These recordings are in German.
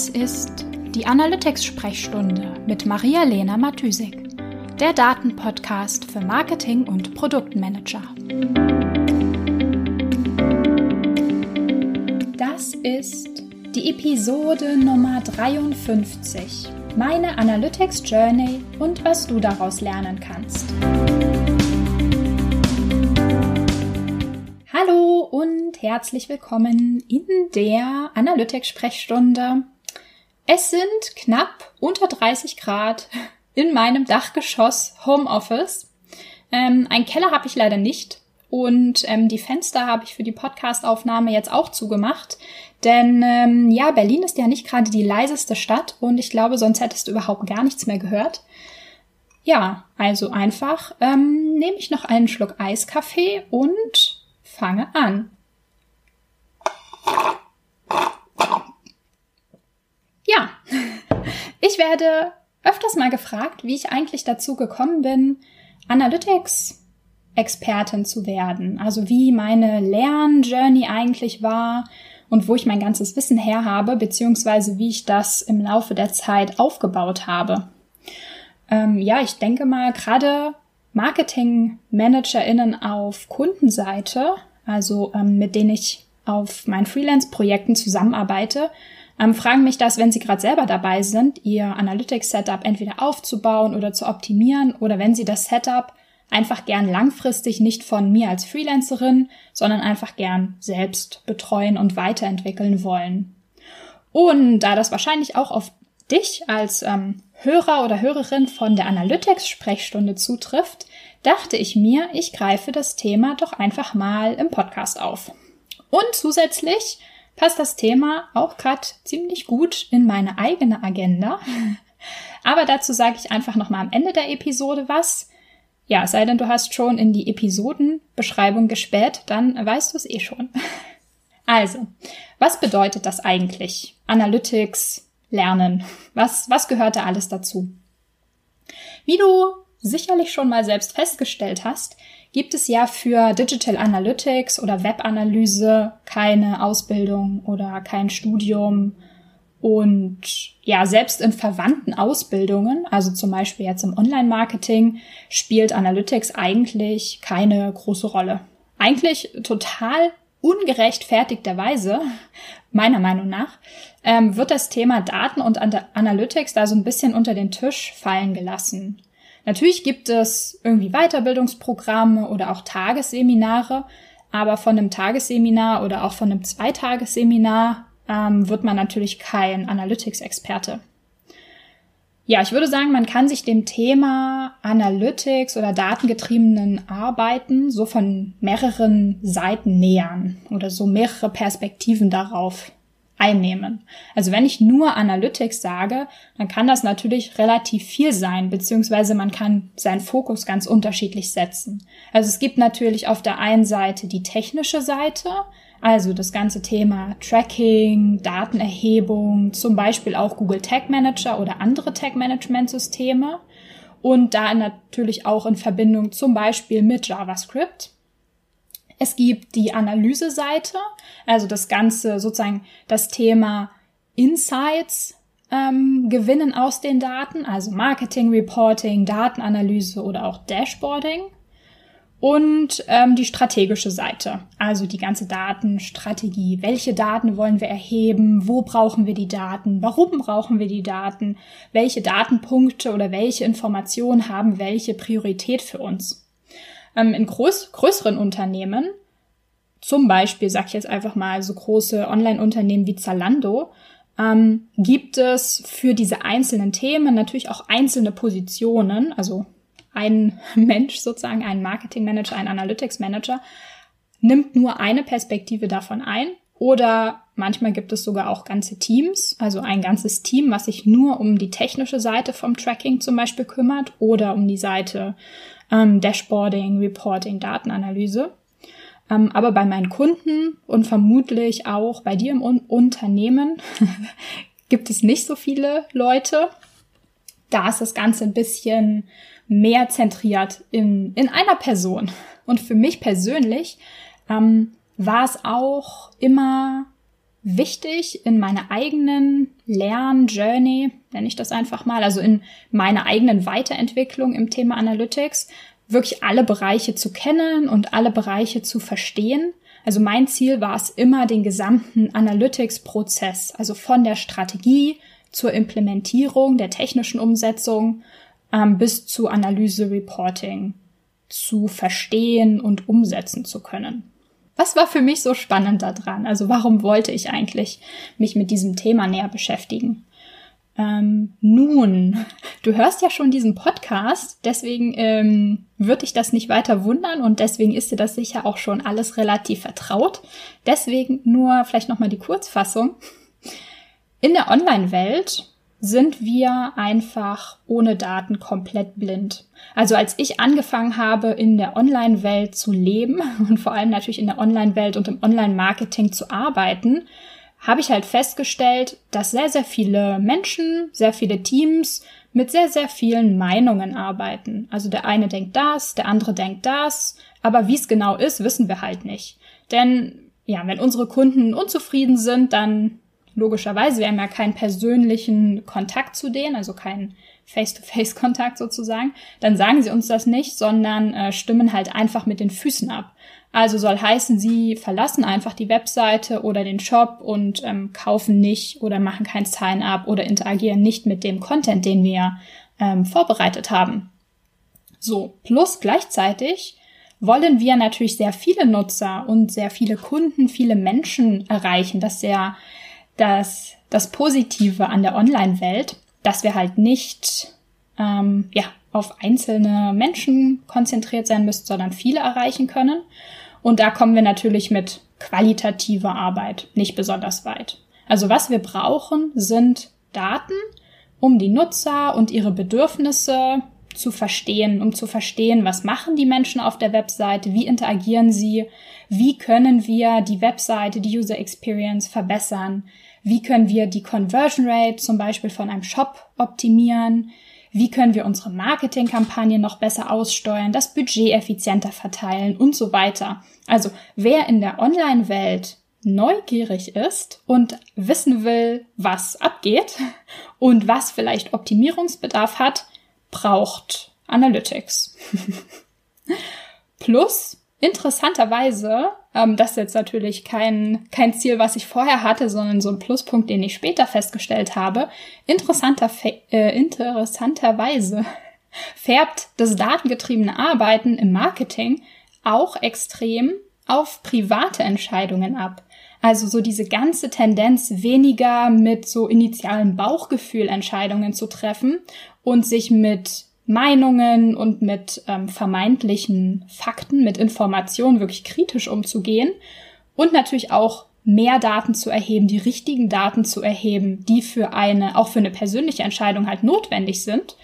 Das ist die Analytics-Sprechstunde mit Maria-Lena Matysik, der Datenpodcast für Marketing und Produktmanager. Das ist die Episode Nummer 53. Meine Analytics Journey und was du daraus lernen kannst. Hallo und herzlich willkommen in der Analytics-Sprechstunde. Es sind knapp unter 30 Grad in meinem Dachgeschoss Homeoffice. Ähm, ein Keller habe ich leider nicht und ähm, die Fenster habe ich für die Podcastaufnahme jetzt auch zugemacht, denn ähm, ja, Berlin ist ja nicht gerade die leiseste Stadt und ich glaube, sonst hättest du überhaupt gar nichts mehr gehört. Ja, also einfach ähm, nehme ich noch einen Schluck Eiskaffee und fange an. Ja, ich werde öfters mal gefragt, wie ich eigentlich dazu gekommen bin, Analytics-Expertin zu werden. Also wie meine Lernjourney eigentlich war und wo ich mein ganzes Wissen her habe, beziehungsweise wie ich das im Laufe der Zeit aufgebaut habe. Ähm, ja, ich denke mal, gerade Marketing-ManagerInnen auf Kundenseite also ähm, mit denen ich auf meinen Freelance-Projekten zusammenarbeite, ähm, fragen mich das, wenn sie gerade selber dabei sind, ihr Analytics-Setup entweder aufzubauen oder zu optimieren oder wenn sie das Setup einfach gern langfristig nicht von mir als Freelancerin, sondern einfach gern selbst betreuen und weiterentwickeln wollen. Und da das wahrscheinlich auch auf dich als ähm, Hörer oder Hörerin von der Analytics-Sprechstunde zutrifft, dachte ich mir, ich greife das Thema doch einfach mal im Podcast auf. Und zusätzlich passt das Thema auch gerade ziemlich gut in meine eigene Agenda. Aber dazu sage ich einfach nochmal am Ende der Episode was. Ja, sei denn du hast schon in die Episodenbeschreibung gespäht, dann weißt du es eh schon. Also, was bedeutet das eigentlich? Analytics, Lernen. Was, was gehört da alles dazu? Wie du sicherlich schon mal selbst festgestellt hast, gibt es ja für Digital Analytics oder Webanalyse keine Ausbildung oder kein Studium. Und ja, selbst in verwandten Ausbildungen, also zum Beispiel jetzt im Online-Marketing, spielt Analytics eigentlich keine große Rolle. Eigentlich total ungerechtfertigterweise, meiner Meinung nach, ähm, wird das Thema Daten und Analytics da so ein bisschen unter den Tisch fallen gelassen. Natürlich gibt es irgendwie Weiterbildungsprogramme oder auch Tagesseminare, aber von einem Tagesseminar oder auch von einem Zweitagesseminar ähm, wird man natürlich kein Analytics-Experte. Ja, ich würde sagen, man kann sich dem Thema Analytics oder datengetriebenen Arbeiten so von mehreren Seiten nähern oder so mehrere Perspektiven darauf einnehmen. Also wenn ich nur Analytics sage, dann kann das natürlich relativ viel sein, beziehungsweise man kann seinen Fokus ganz unterschiedlich setzen. Also es gibt natürlich auf der einen Seite die technische Seite, also das ganze Thema Tracking, Datenerhebung, zum Beispiel auch Google Tag Manager oder andere Tag Management Systeme und da natürlich auch in Verbindung zum Beispiel mit JavaScript. Es gibt die Analyse-Seite, also das Ganze sozusagen das Thema Insights ähm, gewinnen aus den Daten, also Marketing Reporting, Datenanalyse oder auch Dashboarding. Und ähm, die strategische Seite, also die ganze Datenstrategie. Welche Daten wollen wir erheben? Wo brauchen wir die Daten? Warum brauchen wir die Daten? Welche Datenpunkte oder welche Informationen haben welche Priorität für uns? Ähm, in groß, größeren Unternehmen, zum Beispiel, sag ich jetzt einfach mal, so große Online-Unternehmen wie Zalando, ähm, gibt es für diese einzelnen Themen natürlich auch einzelne Positionen, also ein Mensch sozusagen, ein Marketing Manager, ein Analytics Manager, nimmt nur eine Perspektive davon ein. Oder manchmal gibt es sogar auch ganze Teams, also ein ganzes Team, was sich nur um die technische Seite vom Tracking zum Beispiel kümmert oder um die Seite ähm, Dashboarding, Reporting, Datenanalyse. Ähm, aber bei meinen Kunden und vermutlich auch bei dir im Un Unternehmen gibt es nicht so viele Leute. Da ist das Ganze ein bisschen mehr zentriert in, in einer Person. Und für mich persönlich ähm, war es auch immer wichtig in meiner eigenen Lernjourney, nenne ich das einfach mal, also in meiner eigenen Weiterentwicklung im Thema Analytics, wirklich alle Bereiche zu kennen und alle Bereiche zu verstehen. Also mein Ziel war es immer, den gesamten Analytics-Prozess, also von der Strategie zur Implementierung der technischen Umsetzung ähm, bis zu Analyse, Reporting zu verstehen und umsetzen zu können. Was war für mich so spannend daran? Also warum wollte ich eigentlich mich mit diesem Thema näher beschäftigen? Ähm, nun, du hörst ja schon diesen Podcast, deswegen ähm, würde ich das nicht weiter wundern und deswegen ist dir das sicher auch schon alles relativ vertraut. Deswegen nur vielleicht nochmal die Kurzfassung. In der Online-Welt sind wir einfach ohne Daten komplett blind. Also als ich angefangen habe, in der Online-Welt zu leben und vor allem natürlich in der Online-Welt und im Online-Marketing zu arbeiten, habe ich halt festgestellt, dass sehr, sehr viele Menschen, sehr viele Teams mit sehr, sehr vielen Meinungen arbeiten. Also der eine denkt das, der andere denkt das, aber wie es genau ist, wissen wir halt nicht. Denn ja, wenn unsere Kunden unzufrieden sind, dann logischerweise, wir haben ja keinen persönlichen Kontakt zu denen, also keinen Face-to-Face-Kontakt sozusagen, dann sagen sie uns das nicht, sondern äh, stimmen halt einfach mit den Füßen ab. Also soll heißen, sie verlassen einfach die Webseite oder den Shop und ähm, kaufen nicht oder machen kein Sign-up oder interagieren nicht mit dem Content, den wir ähm, vorbereitet haben. So, plus gleichzeitig wollen wir natürlich sehr viele Nutzer und sehr viele Kunden, viele Menschen erreichen. Das ist ja das, das Positive an der Online-Welt, dass wir halt nicht ähm, ja, auf einzelne Menschen konzentriert sein müssen, sondern viele erreichen können. Und da kommen wir natürlich mit qualitativer Arbeit nicht besonders weit. Also was wir brauchen, sind Daten, um die Nutzer und ihre Bedürfnisse zu verstehen, um zu verstehen, was machen die Menschen auf der Webseite, wie interagieren sie, wie können wir die Webseite, die User Experience verbessern, wie können wir die Conversion Rate zum Beispiel von einem Shop optimieren, wie können wir unsere Marketingkampagnen noch besser aussteuern, das Budget effizienter verteilen und so weiter. Also wer in der Online-Welt neugierig ist und wissen will, was abgeht und was vielleicht Optimierungsbedarf hat, braucht Analytics. Plus, interessanterweise, ähm, das ist jetzt natürlich kein, kein Ziel, was ich vorher hatte, sondern so ein Pluspunkt, den ich später festgestellt habe, interessanter, äh, interessanterweise färbt das datengetriebene Arbeiten im Marketing auch extrem auf private Entscheidungen ab. Also so diese ganze Tendenz, weniger mit so initialen Bauchgefühl Entscheidungen zu treffen und sich mit Meinungen und mit ähm, vermeintlichen Fakten, mit Informationen wirklich kritisch umzugehen und natürlich auch mehr Daten zu erheben, die richtigen Daten zu erheben, die für eine, auch für eine persönliche Entscheidung halt notwendig sind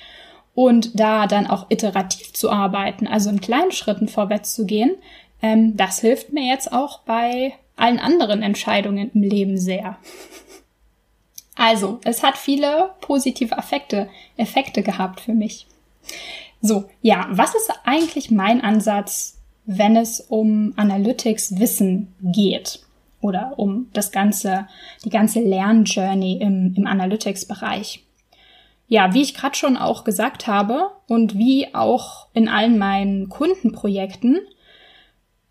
und da dann auch iterativ zu arbeiten, also in kleinen Schritten vorwärts zu gehen, ähm, das hilft mir jetzt auch bei allen anderen Entscheidungen im Leben sehr. Also, es hat viele positive Effekte, Effekte gehabt für mich. So, ja, was ist eigentlich mein Ansatz, wenn es um Analytics Wissen geht? Oder um das ganze, die ganze Lernjourney im, im Analytics-Bereich? Ja, wie ich gerade schon auch gesagt habe und wie auch in allen meinen Kundenprojekten,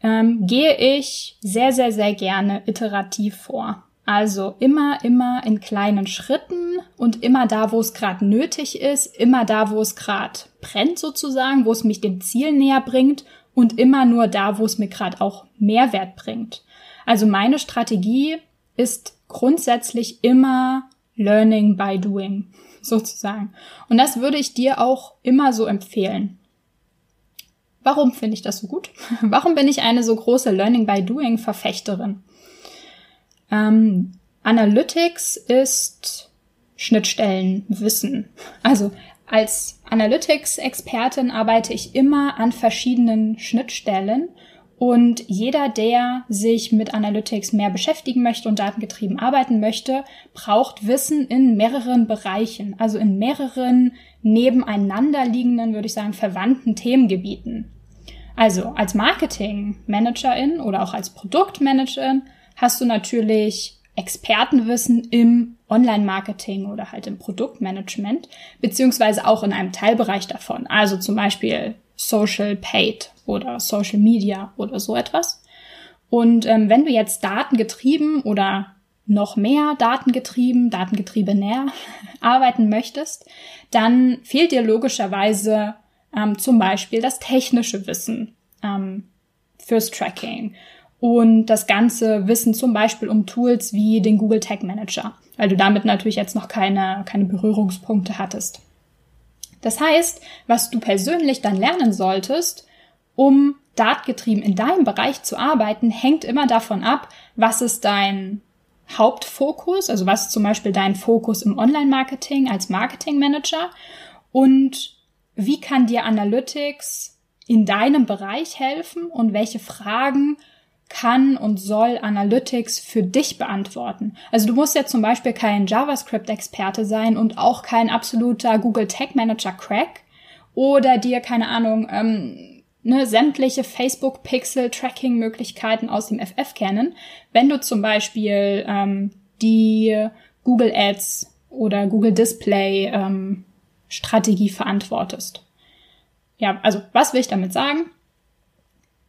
ähm, gehe ich sehr, sehr, sehr gerne iterativ vor. Also immer, immer in kleinen Schritten und immer da, wo es gerade nötig ist, immer da, wo es gerade brennt sozusagen, wo es mich dem Ziel näher bringt und immer nur da, wo es mir gerade auch Mehrwert bringt. Also meine Strategie ist grundsätzlich immer Learning by Doing sozusagen. Und das würde ich dir auch immer so empfehlen. Warum finde ich das so gut? Warum bin ich eine so große Learning by Doing Verfechterin? Ähm, Analytics ist Schnittstellenwissen. Also als Analytics-Expertin arbeite ich immer an verschiedenen Schnittstellen und jeder, der sich mit Analytics mehr beschäftigen möchte und datengetrieben arbeiten möchte, braucht Wissen in mehreren Bereichen, also in mehreren nebeneinander liegenden, würde ich sagen, verwandten Themengebieten. Also als Marketing-Managerin oder auch als Produktmanagerin hast du natürlich Expertenwissen im Online-Marketing oder halt im Produktmanagement, beziehungsweise auch in einem Teilbereich davon, also zum Beispiel Social Paid oder Social Media oder so etwas. Und ähm, wenn du jetzt datengetrieben oder noch mehr datengetrieben, datengetriebener arbeiten möchtest, dann fehlt dir logischerweise ähm, zum Beispiel das technische Wissen ähm, fürs Tracking und das ganze Wissen zum Beispiel um Tools wie den Google Tag Manager, weil du damit natürlich jetzt noch keine, keine Berührungspunkte hattest. Das heißt, was du persönlich dann lernen solltest, um datengetrieben in deinem Bereich zu arbeiten, hängt immer davon ab, was ist dein Hauptfokus, also was ist zum Beispiel dein Fokus im Online-Marketing als Marketing-Manager und wie kann dir Analytics in deinem Bereich helfen und welche Fragen kann und soll Analytics für dich beantworten. Also du musst ja zum Beispiel kein JavaScript-Experte sein und auch kein absoluter Google Tag Manager Crack oder dir, keine Ahnung, ähm, ne, sämtliche Facebook-Pixel-Tracking-Möglichkeiten aus dem FF kennen. Wenn du zum Beispiel ähm, die Google Ads oder Google Display ähm, Strategie verantwortest. Ja, also was will ich damit sagen?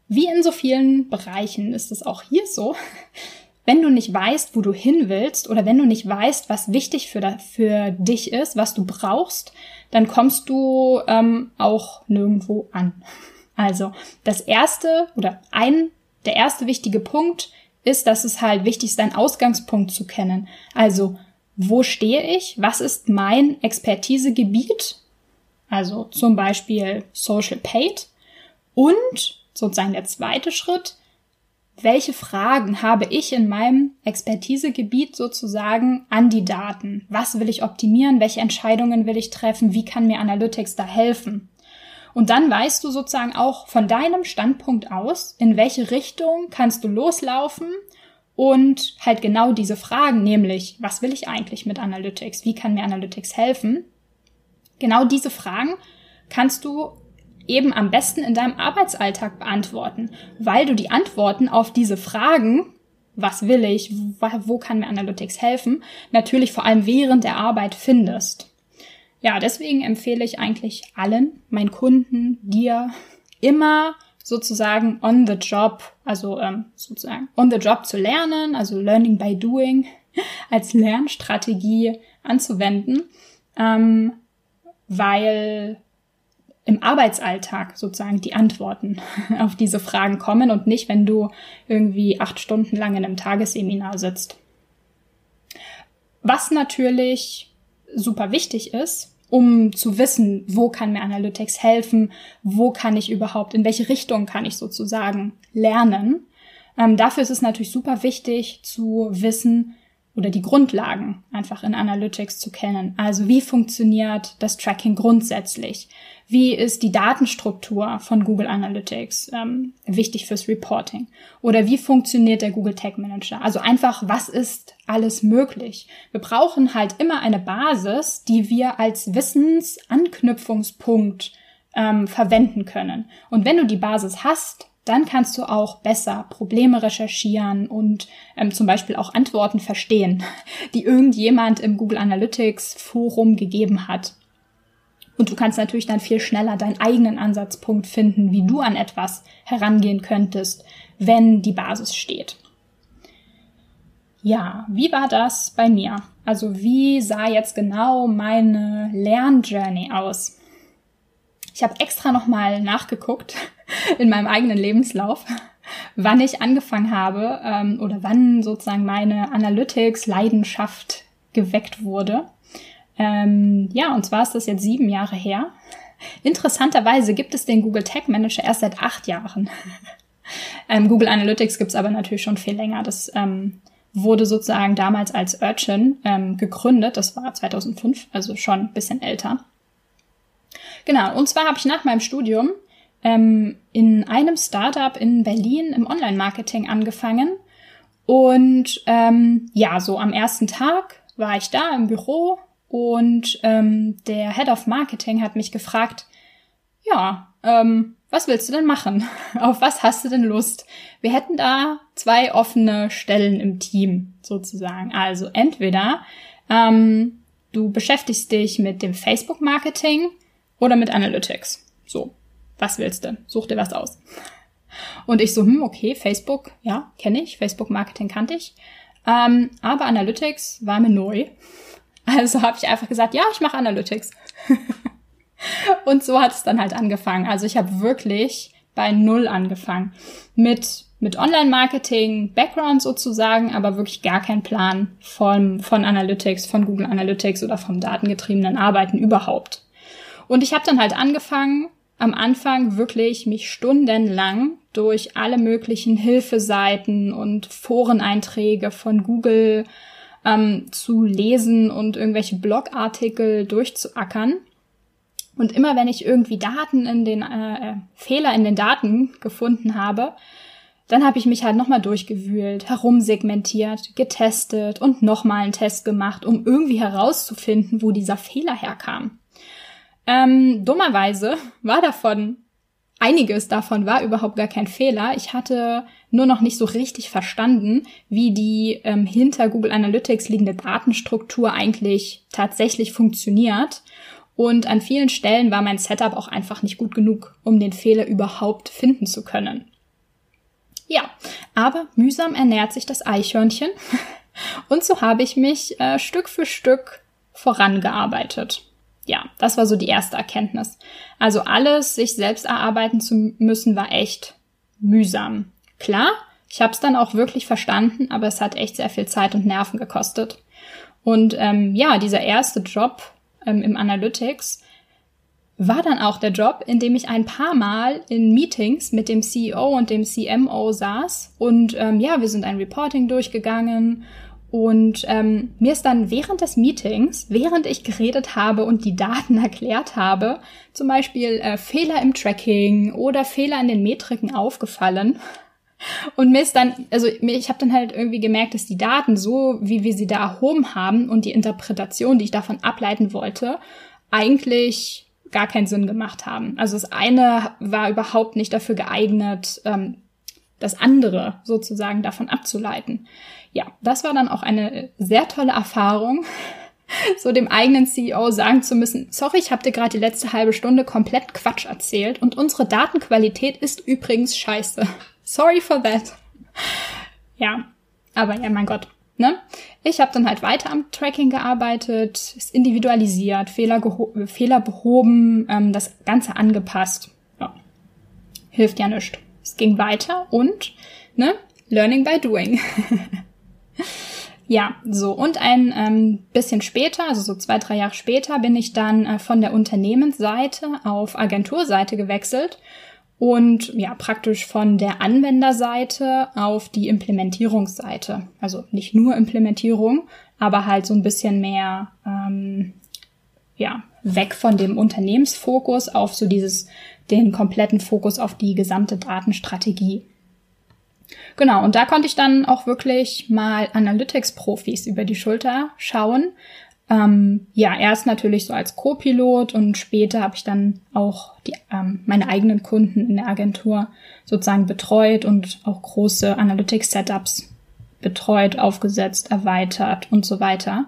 Wie in so vielen Bereichen ist es auch hier so, wenn du nicht weißt, wo du hin willst oder wenn du nicht weißt, was wichtig für, da, für dich ist, was du brauchst, dann kommst du ähm, auch nirgendwo an. Also das erste oder ein, der erste wichtige Punkt ist, dass es halt wichtig ist, deinen Ausgangspunkt zu kennen. Also wo stehe ich? Was ist mein Expertisegebiet? Also zum Beispiel Social Paid und sozusagen der zweite Schritt. Welche Fragen habe ich in meinem Expertisegebiet sozusagen an die Daten? Was will ich optimieren? Welche Entscheidungen will ich treffen? Wie kann mir Analytics da helfen? Und dann weißt du sozusagen auch von deinem Standpunkt aus, in welche Richtung kannst du loslaufen und halt genau diese Fragen, nämlich, was will ich eigentlich mit Analytics? Wie kann mir Analytics helfen? Genau diese Fragen kannst du eben am besten in deinem Arbeitsalltag beantworten, weil du die Antworten auf diese Fragen, was will ich, wo kann mir Analytics helfen, natürlich vor allem während der Arbeit findest. Ja, deswegen empfehle ich eigentlich allen, meinen Kunden, dir, immer sozusagen on the job, also ähm, sozusagen on the job zu lernen, also learning by doing als Lernstrategie anzuwenden, ähm, weil im Arbeitsalltag sozusagen die Antworten auf diese Fragen kommen und nicht, wenn du irgendwie acht Stunden lang in einem Tagesseminar sitzt. Was natürlich super wichtig ist, um zu wissen, wo kann mir Analytics helfen, wo kann ich überhaupt, in welche Richtung kann ich sozusagen lernen. Ähm, dafür ist es natürlich super wichtig zu wissen, oder die Grundlagen einfach in Analytics zu kennen. Also wie funktioniert das Tracking grundsätzlich? Wie ist die Datenstruktur von Google Analytics ähm, wichtig fürs Reporting? Oder wie funktioniert der Google Tag Manager? Also einfach, was ist alles möglich? Wir brauchen halt immer eine Basis, die wir als Wissensanknüpfungspunkt ähm, verwenden können. Und wenn du die Basis hast, dann kannst du auch besser Probleme recherchieren und ähm, zum Beispiel auch Antworten verstehen, die irgendjemand im Google Analytics Forum gegeben hat. Und du kannst natürlich dann viel schneller deinen eigenen Ansatzpunkt finden, wie du an etwas herangehen könntest, wenn die Basis steht. Ja, wie war das bei mir? Also wie sah jetzt genau meine Lernjourney aus? Ich habe extra nochmal nachgeguckt in meinem eigenen Lebenslauf, wann ich angefangen habe ähm, oder wann sozusagen meine Analytics-Leidenschaft geweckt wurde. Ähm, ja, und zwar ist das jetzt sieben Jahre her. Interessanterweise gibt es den Google Tag Manager erst seit acht Jahren. ähm, Google Analytics gibt es aber natürlich schon viel länger. Das ähm, wurde sozusagen damals als Urchin ähm, gegründet. Das war 2005, also schon ein bisschen älter. Genau, und zwar habe ich nach meinem Studium ähm, in einem Startup in Berlin im Online-Marketing angefangen. Und ähm, ja, so am ersten Tag war ich da im Büro und ähm, der Head of Marketing hat mich gefragt, ja, ähm, was willst du denn machen? Auf was hast du denn Lust? Wir hätten da zwei offene Stellen im Team sozusagen. Also entweder ähm, du beschäftigst dich mit dem Facebook-Marketing oder mit Analytics. So, was willst du? Such dir was aus. Und ich so, hm, okay, Facebook, ja, kenne ich, Facebook-Marketing kannte ich. Ähm, aber Analytics war mir neu. Also habe ich einfach gesagt, ja, ich mache Analytics. und so hat es dann halt angefangen. Also ich habe wirklich bei Null angefangen. Mit, mit Online-Marketing, Background sozusagen, aber wirklich gar kein Plan von, von Analytics, von Google Analytics oder vom datengetriebenen Arbeiten überhaupt. Und ich habe dann halt angefangen, am Anfang wirklich mich stundenlang durch alle möglichen Hilfeseiten und Foreneinträge von Google ähm, zu lesen und irgendwelche Blogartikel durchzuackern. Und immer wenn ich irgendwie Daten in den äh, äh Fehler in den Daten gefunden habe, dann habe ich mich halt nochmal durchgewühlt, herumsegmentiert, getestet und nochmal einen Test gemacht, um irgendwie herauszufinden, wo dieser Fehler herkam. Ähm, dummerweise war davon, einiges davon war überhaupt gar kein Fehler. Ich hatte nur noch nicht so richtig verstanden, wie die ähm, hinter Google Analytics liegende Datenstruktur eigentlich tatsächlich funktioniert. Und an vielen Stellen war mein Setup auch einfach nicht gut genug, um den Fehler überhaupt finden zu können. Ja, aber mühsam ernährt sich das Eichhörnchen. Und so habe ich mich äh, Stück für Stück vorangearbeitet ja, das war so die erste Erkenntnis. Also alles sich selbst erarbeiten zu müssen, war echt mühsam. Klar, ich habe es dann auch wirklich verstanden, aber es hat echt sehr viel Zeit und Nerven gekostet. Und ähm, ja, dieser erste Job ähm, im Analytics war dann auch der Job, in dem ich ein paar Mal in Meetings mit dem CEO und dem CMO saß. Und ähm, ja, wir sind ein Reporting durchgegangen und ähm, mir ist dann während des Meetings, während ich geredet habe und die Daten erklärt habe, zum Beispiel äh, Fehler im Tracking oder Fehler in den Metriken aufgefallen. Und mir ist dann, also ich habe dann halt irgendwie gemerkt, dass die Daten so, wie wir sie da erhoben haben und die Interpretation, die ich davon ableiten wollte, eigentlich gar keinen Sinn gemacht haben. Also das eine war überhaupt nicht dafür geeignet, ähm, das andere sozusagen davon abzuleiten ja, das war dann auch eine sehr tolle Erfahrung, so dem eigenen CEO sagen zu müssen, sorry, ich habe dir gerade die letzte halbe Stunde komplett Quatsch erzählt und unsere Datenqualität ist übrigens scheiße. Sorry for that. Ja, aber ja, mein Gott. Ne? Ich habe dann halt weiter am Tracking gearbeitet, ist individualisiert, Fehler, Fehler behoben, ähm, das Ganze angepasst. Ja. Hilft ja nichts. Es ging weiter und ne, Learning by Doing. Ja, so und ein ähm, bisschen später, also so zwei, drei Jahre später, bin ich dann äh, von der Unternehmensseite auf Agenturseite gewechselt und ja, praktisch von der Anwenderseite auf die Implementierungsseite. Also nicht nur Implementierung, aber halt so ein bisschen mehr, ähm, ja, weg von dem Unternehmensfokus auf so dieses, den kompletten Fokus auf die gesamte Datenstrategie. Genau, und da konnte ich dann auch wirklich mal Analytics-Profis über die Schulter schauen. Ähm, ja, erst natürlich so als Co-Pilot und später habe ich dann auch die, ähm, meine eigenen Kunden in der Agentur sozusagen betreut und auch große Analytics-Setups betreut, aufgesetzt, erweitert und so weiter.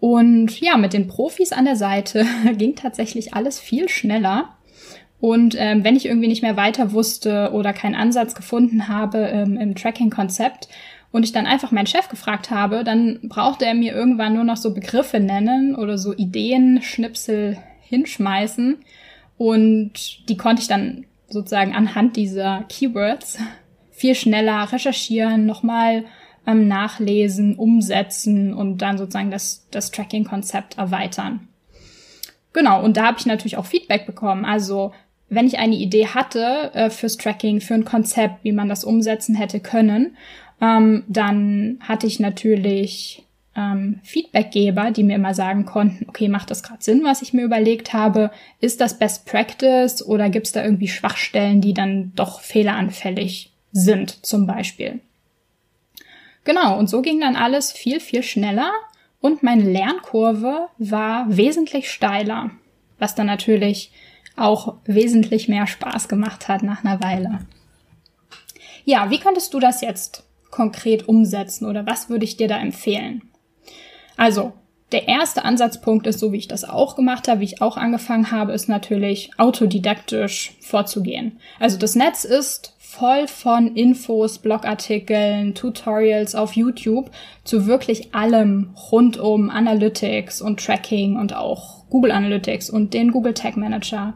Und ja, mit den Profis an der Seite ging tatsächlich alles viel schneller. Und ähm, wenn ich irgendwie nicht mehr weiter wusste oder keinen Ansatz gefunden habe ähm, im Tracking-Konzept und ich dann einfach meinen Chef gefragt habe, dann brauchte er mir irgendwann nur noch so Begriffe nennen oder so Ideen, Schnipsel hinschmeißen. Und die konnte ich dann sozusagen anhand dieser Keywords viel schneller recherchieren, nochmal ähm, nachlesen, umsetzen und dann sozusagen das, das Tracking-Konzept erweitern. Genau, und da habe ich natürlich auch Feedback bekommen. Also wenn ich eine Idee hatte äh, fürs Tracking, für ein Konzept, wie man das umsetzen hätte können, ähm, dann hatte ich natürlich ähm, Feedbackgeber, die mir immer sagen konnten, okay, macht das gerade Sinn, was ich mir überlegt habe? Ist das Best Practice oder gibt es da irgendwie Schwachstellen, die dann doch fehleranfällig sind, zum Beispiel? Genau, und so ging dann alles viel, viel schneller und meine Lernkurve war wesentlich steiler, was dann natürlich auch wesentlich mehr Spaß gemacht hat nach einer Weile. Ja, wie könntest du das jetzt konkret umsetzen oder was würde ich dir da empfehlen? Also, der erste Ansatzpunkt ist, so wie ich das auch gemacht habe, wie ich auch angefangen habe, ist natürlich autodidaktisch vorzugehen. Also das Netz ist voll von Infos, Blogartikeln, Tutorials auf YouTube zu wirklich allem rund um Analytics und Tracking und auch Google Analytics und den Google Tag Manager.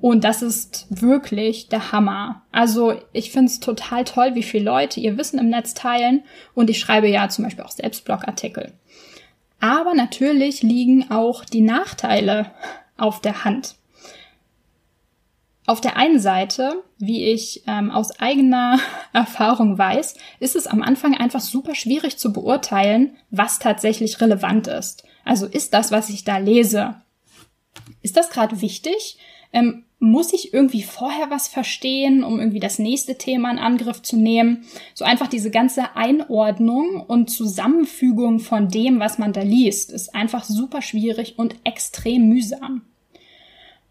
Und das ist wirklich der Hammer. Also ich finde es total toll, wie viele Leute ihr Wissen im Netz teilen. Und ich schreibe ja zum Beispiel auch selbst Blogartikel. Aber natürlich liegen auch die Nachteile auf der Hand. Auf der einen Seite, wie ich ähm, aus eigener Erfahrung weiß, ist es am Anfang einfach super schwierig zu beurteilen, was tatsächlich relevant ist. Also ist das, was ich da lese, ist das gerade wichtig? Ähm, muss ich irgendwie vorher was verstehen, um irgendwie das nächste Thema in Angriff zu nehmen? So einfach diese ganze Einordnung und Zusammenfügung von dem, was man da liest, ist einfach super schwierig und extrem mühsam.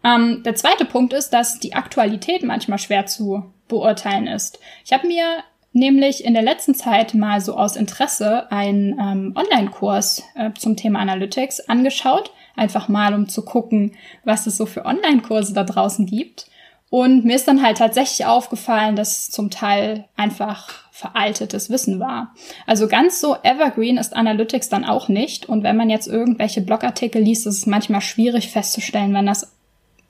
Ähm, der zweite Punkt ist, dass die Aktualität manchmal schwer zu beurteilen ist. Ich habe mir nämlich in der letzten Zeit mal so aus Interesse einen ähm, Online-Kurs äh, zum Thema Analytics angeschaut, einfach mal um zu gucken, was es so für Online-Kurse da draußen gibt. Und mir ist dann halt tatsächlich aufgefallen, dass zum Teil einfach veraltetes Wissen war. Also ganz so evergreen ist Analytics dann auch nicht. Und wenn man jetzt irgendwelche Blogartikel liest, ist es manchmal schwierig festzustellen, wenn das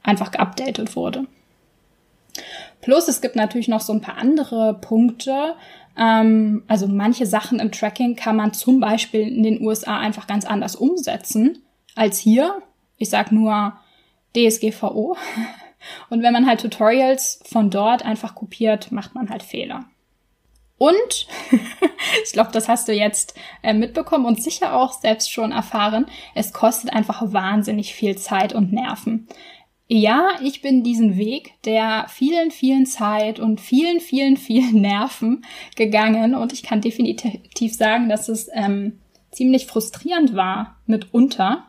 einfach geupdatet wurde. Plus es gibt natürlich noch so ein paar andere Punkte. Ähm, also manche Sachen im Tracking kann man zum Beispiel in den USA einfach ganz anders umsetzen als hier. Ich sag nur DSGVO. Und wenn man halt Tutorials von dort einfach kopiert, macht man halt Fehler. Und ich glaube, das hast du jetzt äh, mitbekommen und sicher auch selbst schon erfahren. Es kostet einfach wahnsinnig viel Zeit und Nerven. Ja, ich bin diesen Weg der vielen, vielen Zeit und vielen, vielen, vielen Nerven gegangen und ich kann definitiv sagen, dass es ähm, ziemlich frustrierend war mitunter.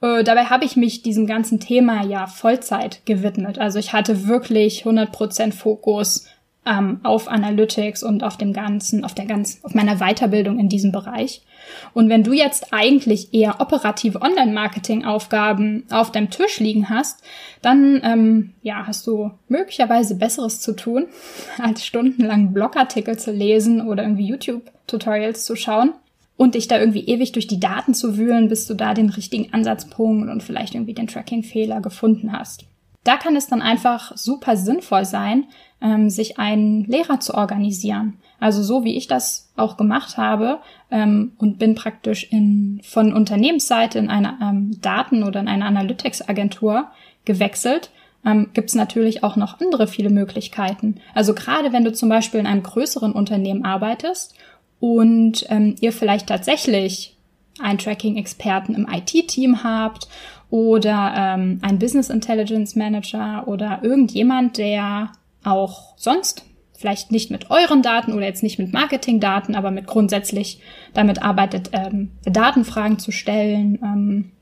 Äh, dabei habe ich mich diesem ganzen Thema ja Vollzeit gewidmet. Also ich hatte wirklich 100% Fokus ähm, auf Analytics und auf dem ganzen, auf der ganzen, auf meiner Weiterbildung in diesem Bereich. Und wenn du jetzt eigentlich eher operative Online-Marketing-Aufgaben auf deinem Tisch liegen hast, dann ähm, ja, hast du möglicherweise Besseres zu tun, als stundenlang Blogartikel zu lesen oder irgendwie YouTube-Tutorials zu schauen und dich da irgendwie ewig durch die Daten zu wühlen, bis du da den richtigen Ansatzpunkt und vielleicht irgendwie den Tracking-Fehler gefunden hast. Da kann es dann einfach super sinnvoll sein, ähm, sich einen Lehrer zu organisieren. Also so wie ich das auch gemacht habe ähm, und bin praktisch in, von Unternehmensseite in eine ähm, Daten- oder in eine Analytics-Agentur gewechselt, ähm, gibt es natürlich auch noch andere viele Möglichkeiten. Also gerade wenn du zum Beispiel in einem größeren Unternehmen arbeitest und ähm, ihr vielleicht tatsächlich einen Tracking-Experten im IT-Team habt oder ähm, ein Business Intelligence Manager oder irgendjemand, der auch sonst vielleicht nicht mit euren Daten oder jetzt nicht mit Marketingdaten, aber mit grundsätzlich damit arbeitet, ähm, Datenfragen zu stellen ähm,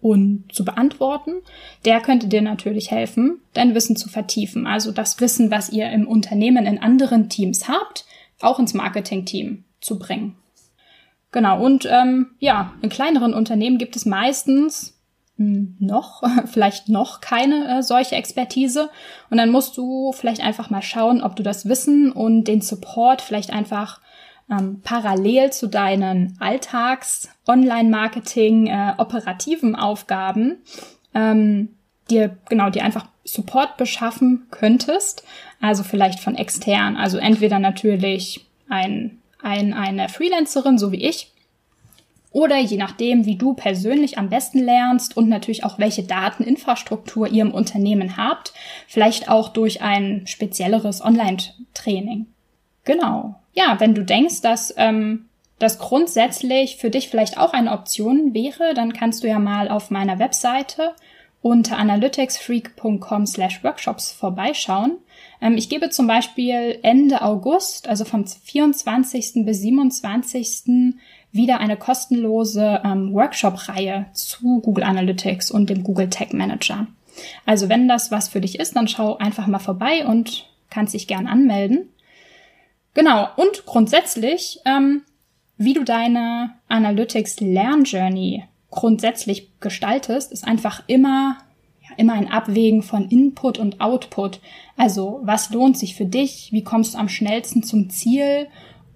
und zu beantworten, der könnte dir natürlich helfen, dein Wissen zu vertiefen. Also das Wissen, was ihr im Unternehmen in anderen Teams habt, auch ins Marketing-Team zu bringen. Genau, und ähm, ja, in kleineren Unternehmen gibt es meistens noch, vielleicht noch keine äh, solche Expertise. Und dann musst du vielleicht einfach mal schauen, ob du das Wissen und den Support vielleicht einfach ähm, parallel zu deinen Alltags-, Online-Marketing, äh, Aufgaben ähm, dir genau dir einfach Support beschaffen könntest. Also vielleicht von extern. Also entweder natürlich ein, ein eine Freelancerin, so wie ich, oder je nachdem, wie du persönlich am besten lernst und natürlich auch welche Dateninfrastruktur ihr im Unternehmen habt, vielleicht auch durch ein spezielleres Online-Training. Genau. Ja, wenn du denkst, dass ähm, das grundsätzlich für dich vielleicht auch eine Option wäre, dann kannst du ja mal auf meiner Webseite unter analyticsfreak.com slash workshops vorbeischauen. Ähm, ich gebe zum Beispiel Ende August, also vom 24. bis 27 wieder eine kostenlose ähm, Workshop-Reihe zu Google Analytics und dem Google Tag Manager. Also wenn das was für dich ist, dann schau einfach mal vorbei und kannst dich gern anmelden. Genau, und grundsätzlich, ähm, wie du deine Analytics Lernjourney grundsätzlich gestaltest, ist einfach immer immer ein Abwägen von Input und Output. Also was lohnt sich für dich? Wie kommst du am schnellsten zum Ziel?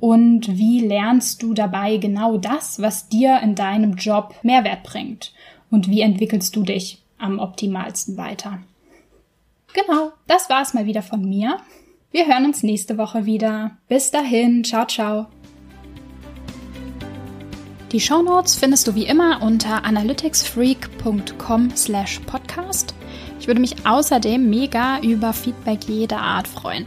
Und wie lernst du dabei genau das, was dir in deinem Job Mehrwert bringt? Und wie entwickelst du dich am optimalsten weiter? Genau, das war's mal wieder von mir. Wir hören uns nächste Woche wieder. Bis dahin, ciao, ciao. Die Shownotes findest du wie immer unter analyticsfreak.com slash podcast. Ich würde mich außerdem mega über Feedback jeder Art freuen.